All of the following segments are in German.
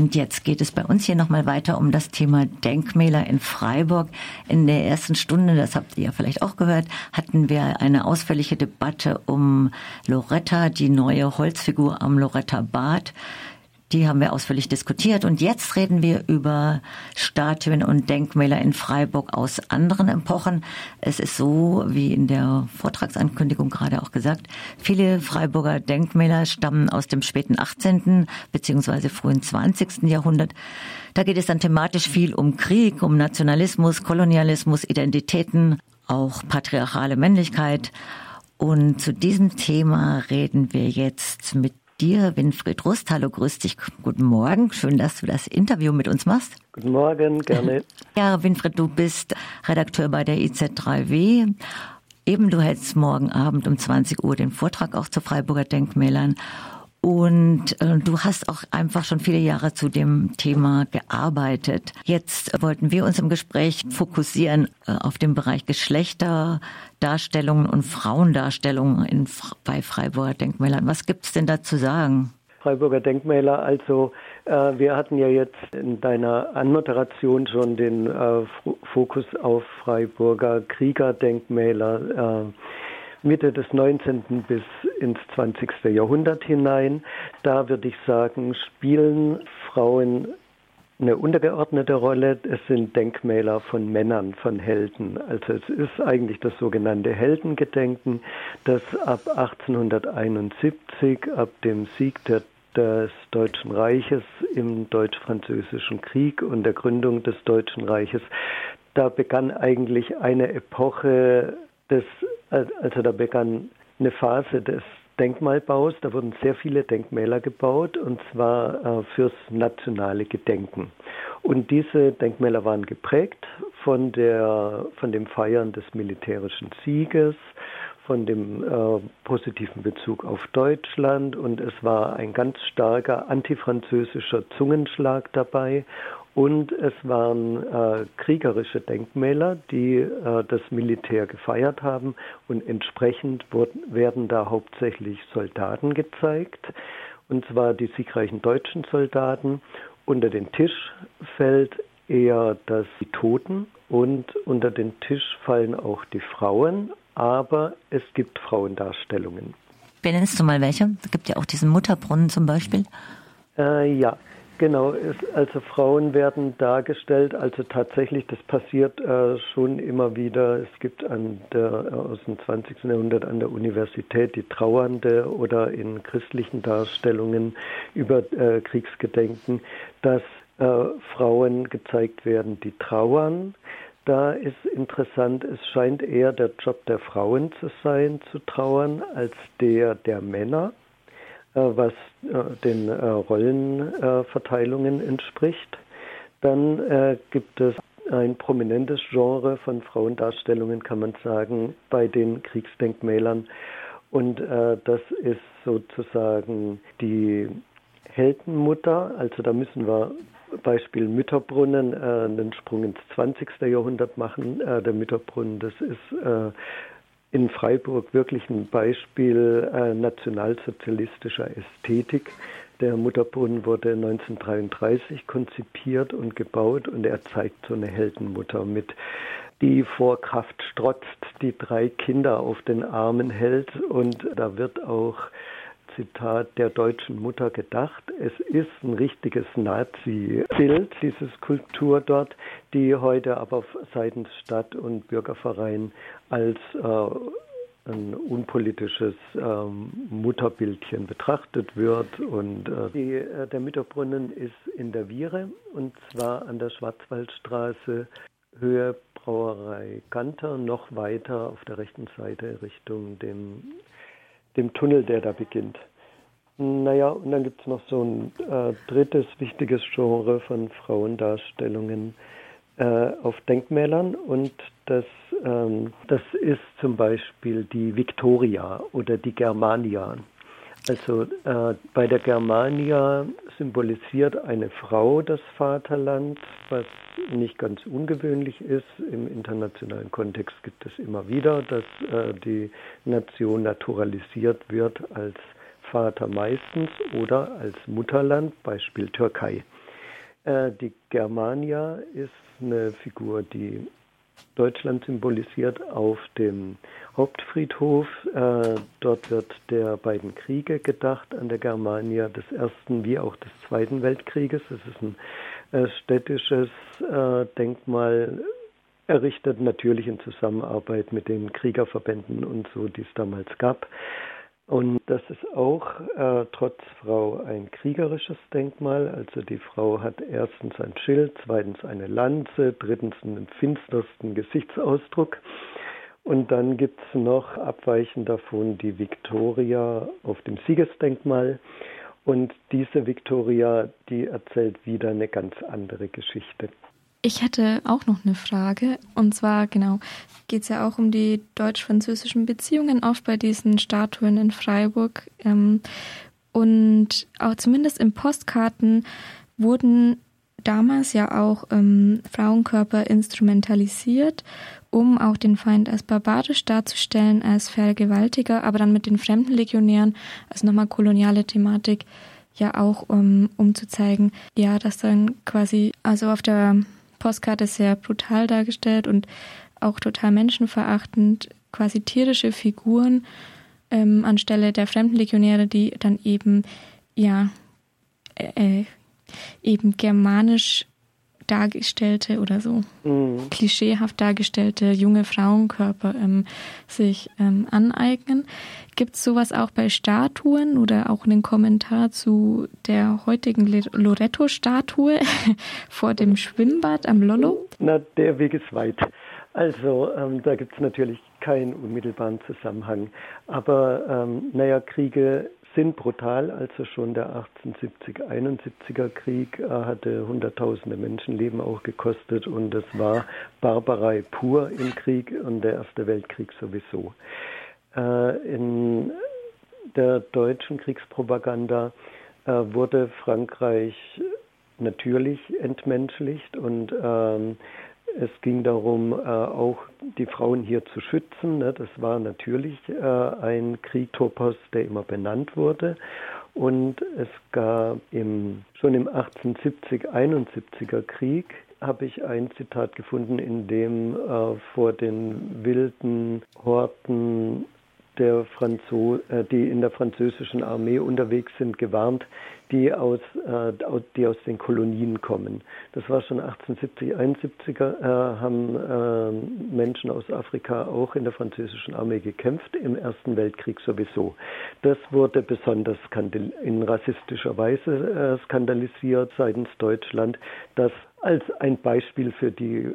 und jetzt geht es bei uns hier nochmal weiter um das Thema Denkmäler in Freiburg. In der ersten Stunde, das habt ihr ja vielleicht auch gehört, hatten wir eine ausführliche Debatte um Loretta, die neue Holzfigur am Loretta Bad. Die haben wir ausführlich diskutiert und jetzt reden wir über Statuen und Denkmäler in Freiburg aus anderen Epochen. Es ist so, wie in der Vortragsankündigung gerade auch gesagt, viele Freiburger Denkmäler stammen aus dem späten 18. bzw. frühen 20. Jahrhundert. Da geht es dann thematisch viel um Krieg, um Nationalismus, Kolonialismus, Identitäten, auch patriarchale Männlichkeit. Und zu diesem Thema reden wir jetzt mit dir, Winfried Rust. Hallo, grüß dich. Guten Morgen. Schön, dass du das Interview mit uns machst. Guten Morgen, gerne. Ja, Winfried, du bist Redakteur bei der IZ3W. Eben, du hältst morgen Abend um 20 Uhr den Vortrag auch zu Freiburger Denkmälern. Und äh, du hast auch einfach schon viele Jahre zu dem Thema gearbeitet. Jetzt wollten wir uns im Gespräch fokussieren äh, auf den Bereich Geschlechterdarstellungen und Frauendarstellungen in, bei Freiburger Denkmälern. Was gibt's denn da zu sagen? Freiburger Denkmäler, also äh, wir hatten ja jetzt in deiner Anmoderation schon den äh, Fokus auf Freiburger Kriegerdenkmäler äh, Mitte des 19. bis ins 20. Jahrhundert hinein. Da würde ich sagen, spielen Frauen eine untergeordnete Rolle. Es sind Denkmäler von Männern, von Helden. Also es ist eigentlich das sogenannte Heldengedenken, das ab 1871, ab dem Sieg der, des Deutschen Reiches im Deutsch-Französischen Krieg und der Gründung des Deutschen Reiches, da begann eigentlich eine Epoche des also da begann eine Phase des Denkmalbaus. Da wurden sehr viele Denkmäler gebaut und zwar äh, fürs nationale Gedenken. Und diese Denkmäler waren geprägt von, der, von dem Feiern des militärischen Sieges, von dem äh, positiven Bezug auf Deutschland und es war ein ganz starker antifranzösischer Zungenschlag dabei und es waren äh, kriegerische Denkmäler, die äh, das Militär gefeiert haben und entsprechend wurden, werden da hauptsächlich Soldaten gezeigt, und zwar die siegreichen deutschen Soldaten. Unter den Tisch fällt eher das die Toten und unter den Tisch fallen auch die Frauen, aber es gibt Frauendarstellungen. Benennst du mal welche? Es gibt ja auch diesen Mutterbrunnen zum Beispiel. Äh, ja, Genau, also Frauen werden dargestellt, also tatsächlich, das passiert äh, schon immer wieder. Es gibt an der, äh, aus dem 20. Jahrhundert an der Universität die Trauernde oder in christlichen Darstellungen über äh, Kriegsgedenken, dass äh, Frauen gezeigt werden, die trauern. Da ist interessant, es scheint eher der Job der Frauen zu sein, zu trauern, als der der Männer. Äh, was äh, den äh, Rollenverteilungen entspricht. Dann gibt es ein prominentes Genre von Frauendarstellungen, kann man sagen, bei den Kriegsdenkmälern. Und das ist sozusagen die Heldenmutter. Also da müssen wir Beispiel Mütterbrunnen einen Sprung ins 20. Jahrhundert machen. der Mütterbrunnen, das ist in Freiburg wirklich ein Beispiel äh, nationalsozialistischer Ästhetik. Der Mutterbrunnen wurde 1933 konzipiert und gebaut und er zeigt so eine Heldenmutter mit, die vor Kraft strotzt, die drei Kinder auf den Armen hält und da wird auch Zitat der deutschen Mutter gedacht. Es ist ein richtiges Nazi-Bild, diese Skulptur dort, die heute aber seitens Stadt und Bürgerverein als äh, ein unpolitisches ähm, Mutterbildchen betrachtet wird. Und äh, die, äh, der Mütterbrunnen ist in der Viere und zwar an der Schwarzwaldstraße Höhe Brauerei Ganter, noch weiter auf der rechten Seite Richtung dem dem Tunnel, der da beginnt. Naja, und dann gibt es noch so ein äh, drittes wichtiges Genre von Frauendarstellungen äh, auf Denkmälern und das, ähm, das ist zum Beispiel die Victoria oder die Germania. Also äh, bei der Germania symbolisiert eine Frau das Vaterland, was nicht ganz ungewöhnlich ist. Im internationalen Kontext gibt es immer wieder, dass äh, die Nation naturalisiert wird als Vater meistens oder als Mutterland, Beispiel Türkei. Äh, die Germania ist eine Figur, die Deutschland symbolisiert auf dem Hauptfriedhof. Äh, dort wird der beiden Kriege gedacht an der Germania, des Ersten wie auch des Zweiten Weltkrieges. Es ist ein äh, städtisches äh, Denkmal, errichtet natürlich in Zusammenarbeit mit den Kriegerverbänden und so, die es damals gab. Und das ist auch äh, trotz Frau ein kriegerisches Denkmal. Also die Frau hat erstens ein Schild, zweitens eine Lanze, drittens einen finstersten Gesichtsausdruck. Und dann gibt es noch abweichend davon die Victoria auf dem Siegesdenkmal. Und diese Victoria, die erzählt wieder eine ganz andere Geschichte. Ich hätte auch noch eine Frage. Und zwar, genau, geht es ja auch um die deutsch-französischen Beziehungen, oft bei diesen Statuen in Freiburg. Ähm, und auch zumindest in Postkarten wurden damals ja auch ähm, Frauenkörper instrumentalisiert, um auch den Feind als barbarisch darzustellen, als Vergewaltiger, aber dann mit den fremden Legionären, also nochmal koloniale Thematik, ja auch um, um zu zeigen, ja, dass dann quasi, also auf der Postkarte sehr brutal dargestellt und auch total menschenverachtend, quasi tierische Figuren ähm, anstelle der fremden Legionäre, die dann eben ja äh, äh eben germanisch dargestellte oder so mhm. klischeehaft dargestellte junge Frauenkörper ähm, sich ähm, aneignen. Gibt es sowas auch bei Statuen oder auch einen Kommentar zu der heutigen Loretto-Statue vor dem Schwimmbad am Lollo? Na, der Weg ist weit. Also ähm, da gibt es natürlich keinen unmittelbaren Zusammenhang. Aber ähm, naja, Kriege sind brutal. Also schon der 1870-71er Krieg äh, hatte Hunderttausende Menschenleben auch gekostet und es war Barbarei pur im Krieg und der Erste Weltkrieg sowieso. Äh, in der deutschen Kriegspropaganda äh, wurde Frankreich natürlich entmenschlicht und ähm, es ging darum, äh, auch die Frauen hier zu schützen. Ne? Das war natürlich äh, ein Kriegtopos, der immer benannt wurde. Und es gab im, schon im 1870-71er Krieg habe ich ein Zitat gefunden, in dem äh, vor den wilden Horten der Franzo die in der französischen Armee unterwegs sind, gewarnt, die aus, äh, die aus den Kolonien kommen. Das war schon 1870, 71er, äh, haben äh, Menschen aus Afrika auch in der französischen Armee gekämpft, im Ersten Weltkrieg sowieso. Das wurde besonders in rassistischer Weise äh, skandalisiert seitens Deutschland, dass als ein Beispiel für die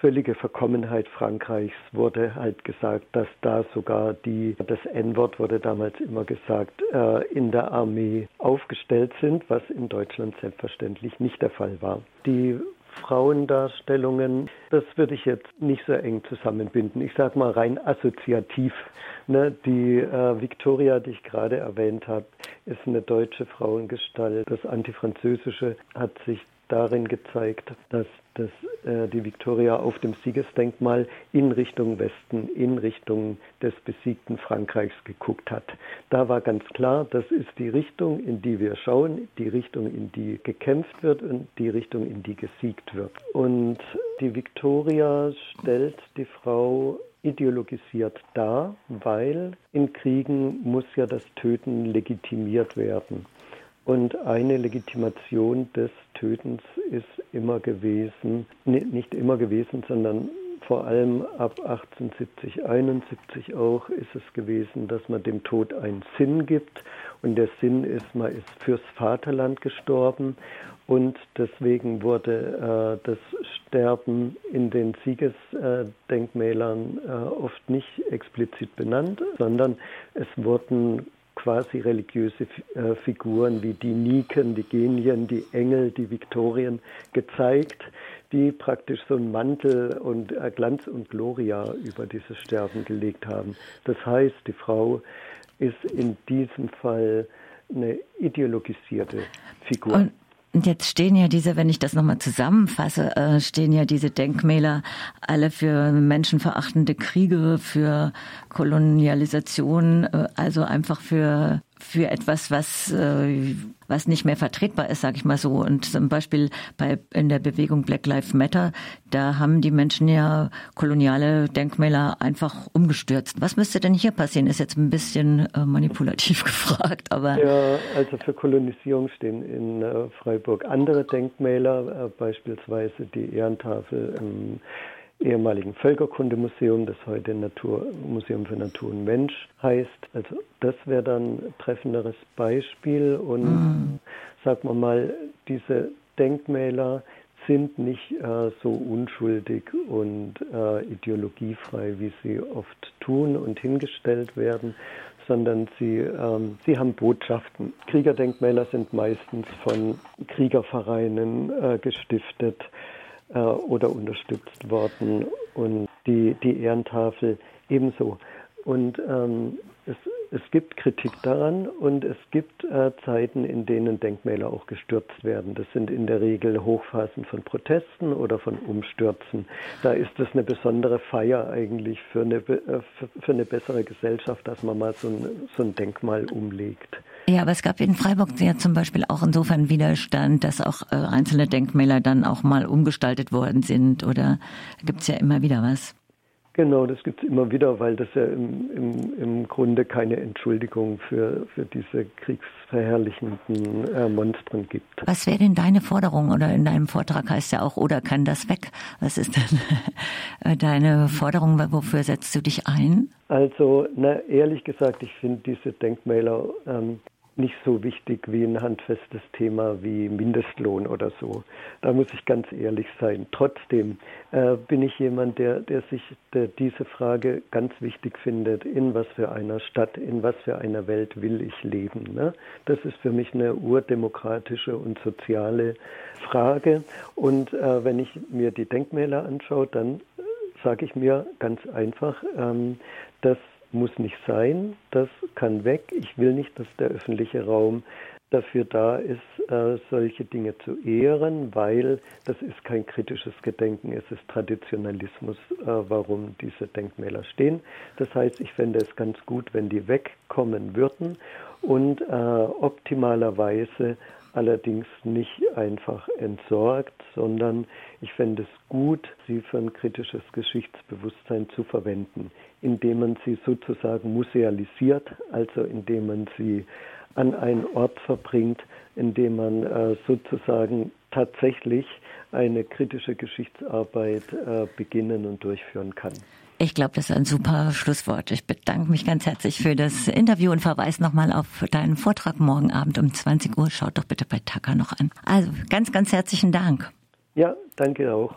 völlige Verkommenheit Frankreichs wurde halt gesagt, dass da sogar die, das N-Wort wurde damals immer gesagt, äh, in der Armee aufgestellt sind, was in Deutschland selbstverständlich nicht der Fall war. Die Frauendarstellungen, das würde ich jetzt nicht so eng zusammenbinden. Ich sage mal rein assoziativ. Ne? Die äh, Victoria, die ich gerade erwähnt habe, ist eine deutsche Frauengestalt. Das Antifranzösische hat sich darin gezeigt, dass das, äh, die Victoria auf dem Siegesdenkmal in Richtung Westen, in Richtung des besiegten Frankreichs geguckt hat. Da war ganz klar, das ist die Richtung, in die wir schauen, die Richtung, in die gekämpft wird und die Richtung, in die gesiegt wird. Und die Victoria stellt die Frau ideologisiert dar, weil in Kriegen muss ja das Töten legitimiert werden. Und eine Legitimation des Tötens ist immer gewesen, nicht immer gewesen, sondern vor allem ab 1870, 71 auch ist es gewesen, dass man dem Tod einen Sinn gibt. Und der Sinn ist, man ist fürs Vaterland gestorben. Und deswegen wurde äh, das Sterben in den Siegesdenkmälern äh, oft nicht explizit benannt, sondern es wurden quasi religiöse äh, Figuren wie die Niken, die Genien, die Engel, die Viktorien gezeigt, die praktisch so einen Mantel und äh, Glanz und Gloria über dieses Sterben gelegt haben. Das heißt, die Frau ist in diesem Fall eine ideologisierte Figur. Und und jetzt stehen ja diese, wenn ich das nochmal zusammenfasse, äh, stehen ja diese Denkmäler alle für menschenverachtende Kriege, für Kolonialisation, äh, also einfach für für etwas, was, äh, was nicht mehr vertretbar ist, sage ich mal so. Und zum Beispiel bei, in der Bewegung Black Lives Matter, da haben die Menschen ja koloniale Denkmäler einfach umgestürzt. Was müsste denn hier passieren? Ist jetzt ein bisschen äh, manipulativ gefragt, aber. Ja, also für Kolonisierung stehen in äh, Freiburg andere Denkmäler, äh, beispielsweise die Ehrentafel im ehemaligen Völkerkundemuseum, das heute Natur, Museum für Natur und Mensch heißt. Also das wäre dann ein treffenderes Beispiel und mhm. sagen wir mal, diese Denkmäler sind nicht äh, so unschuldig und äh, ideologiefrei, wie sie oft tun und hingestellt werden, sondern sie, ähm, sie haben Botschaften. Kriegerdenkmäler sind meistens von Kriegervereinen äh, gestiftet äh, oder unterstützt worden und die, die Ehrentafel ebenso. Und ähm, es, es gibt Kritik daran und es gibt äh, Zeiten, in denen Denkmäler auch gestürzt werden. Das sind in der Regel Hochphasen von Protesten oder von Umstürzen. Da ist es eine besondere Feier eigentlich für eine, äh, für, für eine bessere Gesellschaft, dass man mal so ein, so ein Denkmal umlegt. Ja, aber es gab in Freiburg ja zum Beispiel auch insofern Widerstand, dass auch äh, einzelne Denkmäler dann auch mal umgestaltet worden sind oder gibt es ja immer wieder was? Genau, das gibt es immer wieder, weil das ja im, im, im Grunde keine Entschuldigung für, für diese kriegsverherrlichenden äh, Monstren gibt. Was wäre denn deine Forderung? Oder in deinem Vortrag heißt ja auch, oder kann das weg? Was ist denn äh, deine Forderung? Wofür setzt du dich ein? Also, na, ehrlich gesagt, ich finde diese Denkmäler ähm, nicht so wichtig wie ein handfestes Thema wie Mindestlohn oder so. Da muss ich ganz ehrlich sein. Trotzdem äh, bin ich jemand, der, der sich der diese Frage ganz wichtig findet. In was für einer Stadt, in was für einer Welt will ich leben? Ne? Das ist für mich eine urdemokratische und soziale Frage. Und äh, wenn ich mir die Denkmäler anschaue, dann äh, sage ich mir ganz einfach, ähm, dass muss nicht sein, das kann weg. Ich will nicht, dass der öffentliche Raum dafür da ist, äh, solche Dinge zu ehren, weil das ist kein kritisches Gedenken, es ist Traditionalismus, äh, warum diese Denkmäler stehen. Das heißt, ich fände es ganz gut, wenn die wegkommen würden und äh, optimalerweise allerdings nicht einfach entsorgt, sondern ich fände es gut, sie für ein kritisches Geschichtsbewusstsein zu verwenden, indem man sie sozusagen musealisiert, also indem man sie an einen Ort verbringt, indem man äh, sozusagen tatsächlich eine kritische Geschichtsarbeit äh, beginnen und durchführen kann. Ich glaube, das ist ein super Schlusswort. Ich bedanke mich ganz herzlich für das Interview und verweise nochmal auf deinen Vortrag morgen Abend um 20 Uhr. Schaut doch bitte bei Taka noch an. Also ganz, ganz herzlichen Dank. Ja, danke auch.